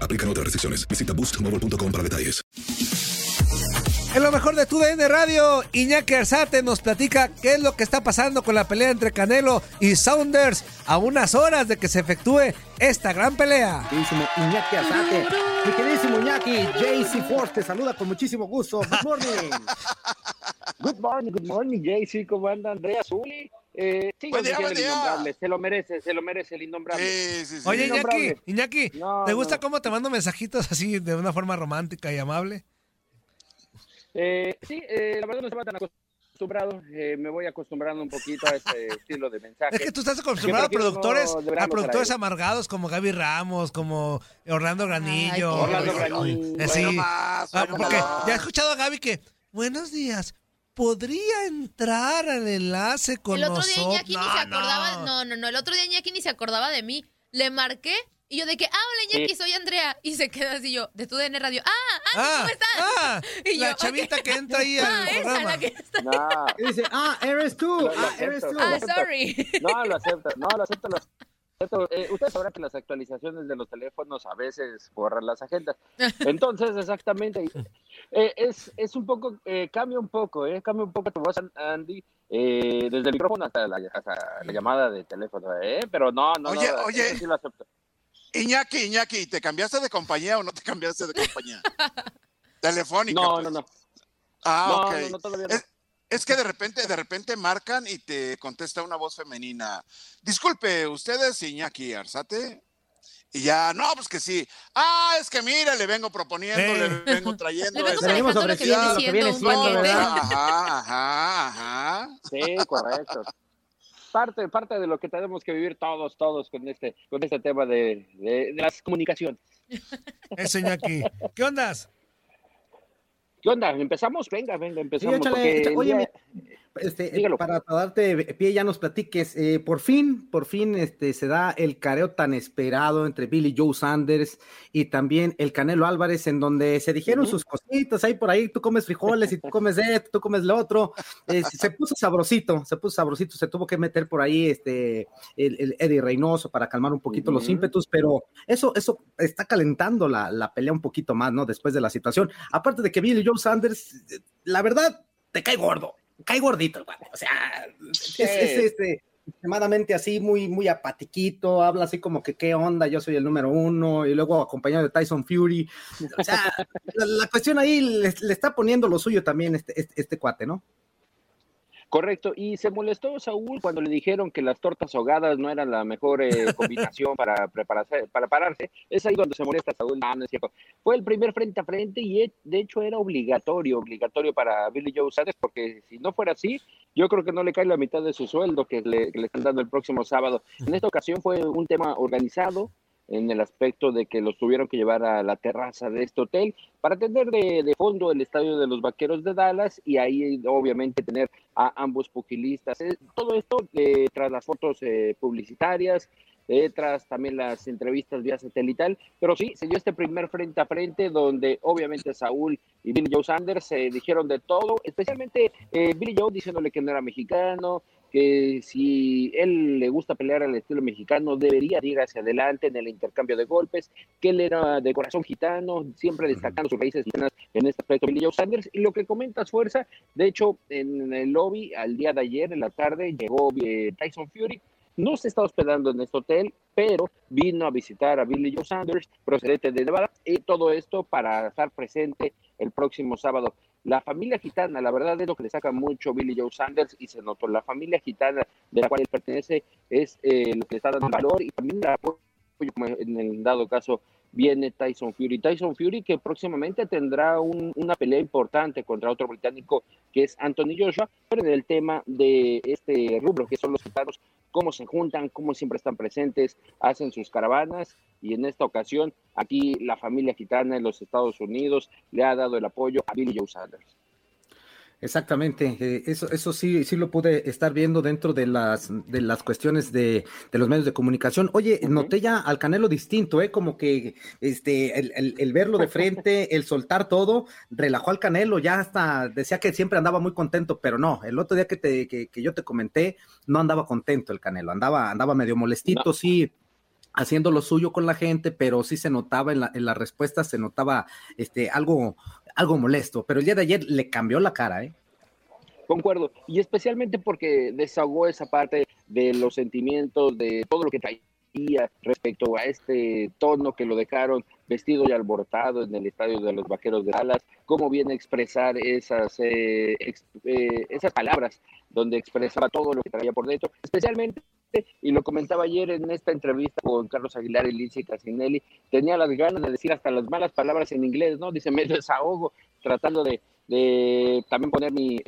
Aplican otras restricciones. Visita boostmobile.com para detalles. En lo mejor de tu DN Radio, Iñaki Arzate nos platica qué es lo que está pasando con la pelea entre Canelo y Saunders a unas horas de que se efectúe esta gran pelea. Queridísimo Iñaki Arzate, mi queridísimo Iñaki, JC Force te saluda con muchísimo gusto. Good morning. Good morning, good morning, JC, ¿cómo anda Andrea Zuli? Eh, sigo Buen día, buen el día. innombrable, se lo merece, se lo merece el innombrable. Sí, sí, sí. Oye, Iñaki. Iñaki, No, ¿te gusta no. cómo te mando mensajitos así de una forma romántica y amable? Eh, sí, eh, la verdad no estaba tan acostumbrado, eh, me voy acostumbrando un poquito a este estilo de mensaje. Es que tú estás acostumbrado a productores, no a productores amargados como Gaby Ramos, como Orlando Granillo. Ay, Orlando Granillo. eh, sí. Bueno, más, Ah, bueno, porque ya he escuchado a Gaby que, buenos días, ¿podría entrar al enlace con el otro día nosotros? Iñaki ni se acordaba. No. no, no, El otro día Iñaki ni se acordaba de mí. Le marqué y yo de que, ah, hola Iñaki, Sí. soy Andrea. Y se queda así yo, de tu DN Radio. Ah, ah, Ah, ¿cómo estás? ah, Y la yo, chavita que entra ahí al Ah, esa, programa. la que está. No, Y dice, ah, eres tú, Lo- lo ah, eres tú. Ah, sorry. no, lo acepto, no, lo acepto, lo acepto. Eh, ustedes sabrán que las actualizaciones de los teléfonos a veces borran las agendas. Entonces, exactamente, eh, es, es un poco, eh, cambia un poco, eh, cambia un poco tu voz, Andy, eh, desde el micrófono hasta la, hasta la llamada de teléfono, eh, pero no, no, Oye, no, oye. sí lo acepto. Iñaki, Iñaki, ¿te cambiaste de compañía o no te cambiaste de compañía? Telefónica. No, pues. no, no. Ah, No, ok. no, no, todavía no. Es, es que de repente, de repente marcan y te contesta una voz femenina. Disculpe, ¿usted es Iñaki Arzate? Y ya, no, pues que sí. Ah, es que mira, le vengo proponiendo, Eh. le vengo trayendo. Le vengo lo que. Ajá, ajá, ajá. Sí, correcto. Parte, parte de lo que tenemos que vivir todos, todos con este, con este tema de, de, de las comunicaciones. Eso, Iñaki. ¿Qué ondas? ¿Qué onda? ¿Empezamos? Venga, venga, Sí, empezamos. échale, porque oye, mi- este, Dígalo. para darte pie ya nos platiques, eh, por fin, por fin este, se da el careo tan esperado entre Billy Joe Sanders y también el Canelo Álvarez, en donde se dijeron sus cositas, ahí por ahí tú comes frijoles y tú comes esto, tú comes lo otro, Eh, se puso sabrosito, se puso sabrosito, se tuvo que meter por ahí este, el, el Eddie Reynoso para calmar un poquito los ímpetus, pero eso, eso está calentando la, la pelea un poquito más, ¿no? Después de la situación, aparte de que Billy Joe Sanders, eh, la verdad, te cae gordo cae gordito, el cuate. O sea, es, es, este, extremadamente así, muy, muy apatiquito, habla así como que qué onda, yo soy el número uno, y luego acompañado de Tyson Fury. O sea, la, la cuestión ahí le, le, está poniendo lo suyo también este, este, este cuate, ¿no? Correcto, y se molestó Saúl cuando le dijeron que las tortas ahogadas no eran la mejor eh, combinación para prepararse, para pararse. Es ahí donde se molesta Saúl, no, no es cierto. Fue el primer frente a frente y eh, de hecho era obligatorio, obligatorio para Billy Joe Saunders, porque si no fuera así, yo creo que no le cae la mitad de su sueldo que le, que le están dando el próximo sábado. En esta ocasión fue un tema organizado, en el aspecto de que los tuvieron que llevar a la terraza de este hotel para tener de, fondo el estadio de los Vaqueros de Dallas y ahí obviamente tener a ambos pugilistas. Eh, todo esto eh, tras las fotos eh, publicitarias, tras también las entrevistas vía satelital, pero sí, se dio este primer frente a frente donde obviamente Saúl y Billy Joe Sanders se dijeron de todo, especialmente Billy Joe diciéndole que no era mexicano, que si él le gusta pelear al estilo mexicano, debería ir hacia adelante en el intercambio de golpes, que él era de corazón gitano, siempre destacando sus raíces gitanas en este aspecto, Billy Joe Sanders, y lo que comentas, Fuerza, de hecho, en el lobby, al día de ayer, en la tarde, llegó eh, Tyson Fury, no se está hospedando en este hotel, pero vino a visitar a Billy Joe Sanders, procedente de Nevada, y todo esto para estar presente el próximo sábado. La familia gitana, la verdad es lo que le saca mucho Billy Joe Sanders y se notó. La familia gitana de la cual él pertenece es eh, lo que le está dando valor y también el apoyo, como en el dado caso viene Tyson Fury. Tyson Fury que próximamente tendrá una pelea importante contra otro británico que es Anthony Joshua, pero en el tema de este rubro que son los gitanos, cómo se juntan, cómo siempre están presentes, hacen sus caravanas y en esta ocasión aquí la familia gitana en los Estados Unidos le ha dado el apoyo a Billy Joe Sanders. Exactamente, eh, eso, eso sí, sí lo pude estar viendo dentro de las, de las cuestiones de, de los medios de comunicación. Oye, noté ya al Canelo distinto, ¿eh? Como que este, el, el, verlo de frente, el soltar todo, relajó al Canelo, ya hasta decía que siempre andaba muy contento, pero no, el otro día que, te, que, que yo te comenté, no andaba contento el Canelo, andaba, andaba medio molestito, sí, haciendo lo suyo con la gente, pero sí se notaba en la, en la respuesta, se notaba este, algo, algo molesto, pero el día de ayer le cambió la cara, ¿eh? Concuerdo, y especialmente porque desahogó esa parte de los sentimientos, de todo lo que traía respecto a este tono que lo dejaron vestido y alborotado en el estadio de los Vaqueros de Dallas, cómo viene a expresar esas, eh, eh, esas palabras donde expresaba todo lo que traía por dentro, especialmente y lo comentaba ayer en esta entrevista con Carlos Aguilar y Lindsay Casinelli, tenía las ganas de decir hasta las malas palabras en inglés, ¿no? Dice, me desahogo tratando de, de también poner mi,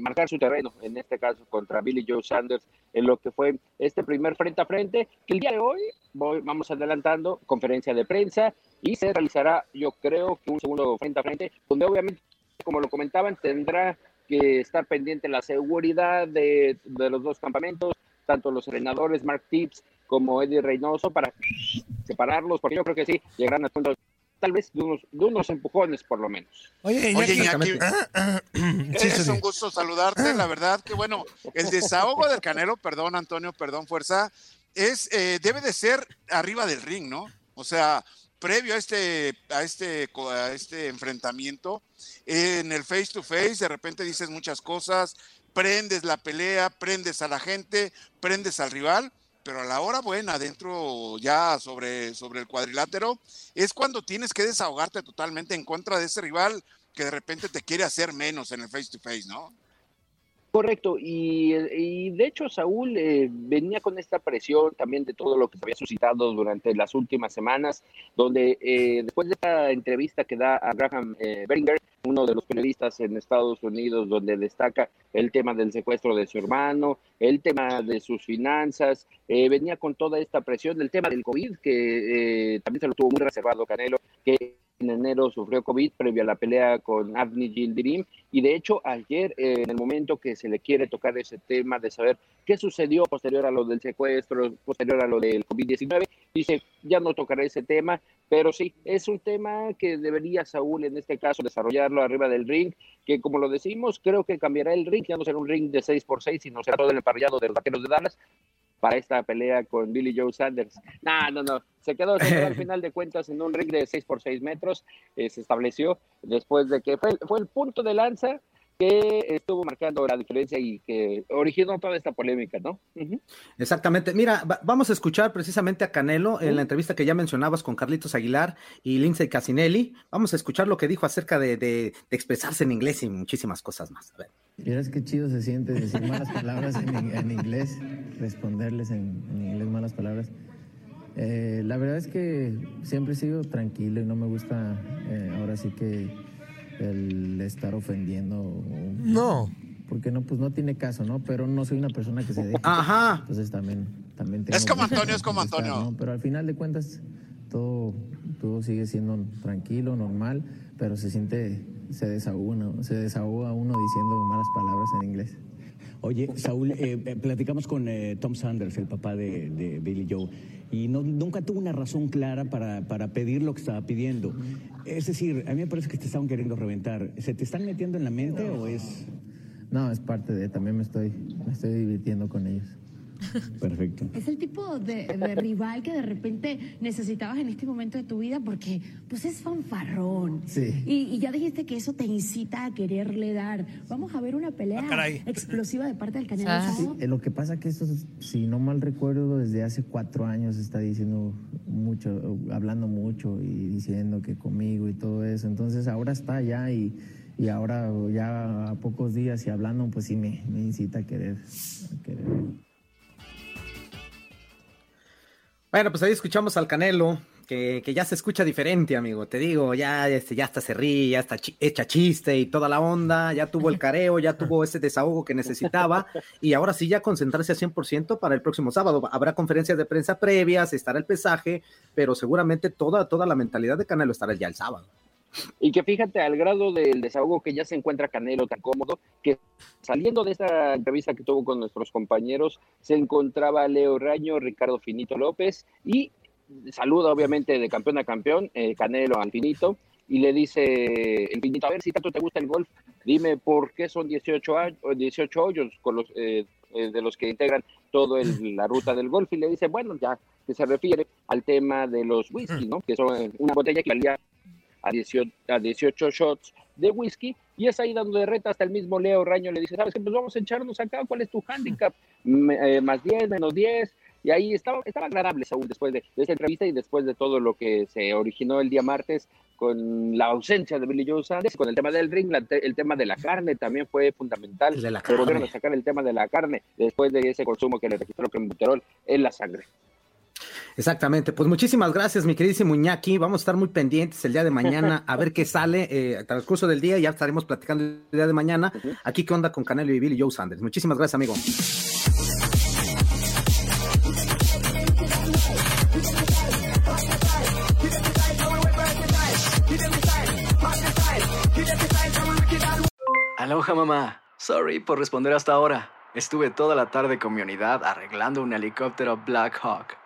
marcar su terreno, en este caso contra Billy Joe Sanders, en lo que fue este primer frente a frente, que el día de hoy voy, vamos adelantando conferencia de prensa y se realizará, yo creo un segundo frente a frente, donde obviamente, como lo comentaban, tendrá que estar pendiente la seguridad de, de los dos campamentos, tanto los entrenadores Mark Tips como Eddie Reynoso para separarlos, porque yo creo que sí, llegarán a punto tal vez de unos, de unos empujones por lo menos. Oye, Iñaki, es un gusto saludarte, la verdad que bueno, el desahogo del Canelo, perdón Antonio, perdón Fuerza, es eh, debe de ser arriba del ring, ¿no? O sea, previo a este, a este, a este enfrentamiento, en el face to face, de repente dices muchas cosas, prendes la pelea, prendes a la gente, prendes al rival, pero a la hora buena, dentro ya sobre, sobre el cuadrilátero, es cuando tienes que desahogarte totalmente en contra de ese rival que de repente te quiere hacer menos en el face to face, ¿no? Correcto, y, de hecho Saúl eh, venía con esta presión también de todo lo que se había suscitado durante las últimas semanas, donde eh, después de esta entrevista que da a Graham eh, Beringer, uno de los periodistas en Estados Unidos, donde destaca el tema del secuestro de su hermano, el tema de sus finanzas, venía con toda esta presión, del tema del COVID, que también se lo tuvo muy reservado Canelo, que en enero sufrió COVID previo a la pelea con Avni Gildirim y de hecho ayer eh, en el momento que se le quiere tocar ese tema de saber qué sucedió posterior a lo del secuestro, posterior a lo del COVID-19, dice ya no tocaré ese tema, pero sí, es un tema que debería Saúl en este caso desarrollarlo arriba del ring, que como lo decimos, creo que cambiará el ring, ya no será un ring de 6x6, sino será todo el emparrillado de los vaqueros de Dallas, para esta pelea con Billy Joe Sanders. No, no, no. Se quedó, al final de cuentas en un ring de 6 por 6 metros. Eh, se estableció después de que fue, fue el punto de lanza que estuvo marcando la diferencia y que originó toda esta polémica, ¿no? Exactamente. Mira, va- vamos a escuchar precisamente a Canelo en la entrevista que ya mencionabas con Carlitos Aguilar y Lindsay Casinelli. Vamos a escuchar lo que dijo acerca de, de- de expresarse en inglés y muchísimas cosas más. A ver. Vieras qué chido se siente decir malas palabras en, en inglés, responderles en, en inglés malas palabras. Eh, la verdad es que siempre he sido tranquilo y no me gusta eh, ahora sí que el estar ofendiendo. No. Porque no, pues no tiene caso, ¿no? Pero no soy una persona que se deje. Ajá. Entonces también, también Es como Antonio, es como Antonio. ¿no? Pero al final de cuentas, todo, todo sigue siendo tranquilo, normal, pero se siente, se desahoga uno, se desahoga uno diciendo malas palabras en inglés. Oye, Saúl, eh, eh, platicamos con eh, Tom Sanders, el papá de, Billy Joe, y no- nunca tuvo una razón clara para, para pedir lo que estaba pidiendo. Es decir, a mí me parece que te estaban queriendo reventar. ¿Se te están metiendo en la mente o es...? No, es parte de, también me estoy, me estoy divirtiendo con ellos. Perfecto. Es el tipo de, de rival que de repente necesitabas en este momento de tu vida porque pues es fanfarrón. Sí. Y, y ya dijiste que eso te incita a quererle dar. Vamos a ver una pelea Ah, caray. explosiva de parte del Canelo. Sí, Sábado. eh, lo que pasa que esto, es- si no mal recuerdo, desde hace cuatro años está diciendo mucho, eh, hablando mucho y diciendo que conmigo y todo eso. Entonces ahora está ya y, y ahora ya a pocos días y hablando, pues sí me, me incita a querer. a querer. Bueno, pues ahí escuchamos al Canelo, que, que ya se escucha diferente, amigo. Te digo, ya, este, ya hasta se ríe, ya está chi- echa chiste y toda la onda, ya tuvo el careo, ya tuvo ese desahogo que necesitaba y ahora sí ya concentrarse al 100% para el próximo sábado. Habrá conferencias de prensa previas, estará el pesaje, pero seguramente toda, toda la mentalidad de Canelo estará ya el sábado. Y que fíjate al grado del desahogo que ya se encuentra Canelo tan cómodo, que saliendo de esta entrevista que tuvo con nuestros compañeros, se encontraba Leo Raño, Ricardo Finito López y saluda obviamente de campeón a campeón, eh, Canelo al Finito, y le dice el Finito, a ver si tanto te gusta el golf, dime por qué son 18, años, 18 hoyos con los, eh, eh, de los que integran toda la ruta del golf, y le dice, bueno, ya que se refiere al tema de los whisky, ¿no? Que son una botella que valía a 18, a 18 shots de whisky y es ahí donde reta hasta el mismo Leo Raño le dice, ¿sabes qué? Pues vamos a echarnos acá, ¿cuál es tu handicap? Eh, más 10, menos 10 y ahí estaba, estaba agradable Saúl después de, de esta entrevista y después de todo lo que se originó el día martes con la ausencia de Billy Joe Sanders, con el tema del ring, la el tema de la carne también fue fundamental. de la volvieron a sacar el tema de la carne después de ese consumo que le registró clenbuterol en la sangre. Exactamente, pues muchísimas gracias, mi queridísimo Iñaki. Vamos a estar muy pendientes el día de mañana a ver qué sale eh, al transcurso del día. Ya estaremos platicando el día de mañana. Aquí, ¿qué onda con Canelo y Billy Joe Sanders? Muchísimas gracias, amigo. Aloha mamá. Sorry por responder hasta ahora. Estuve toda la tarde con mi unidad arreglando un helicóptero Black Hawk.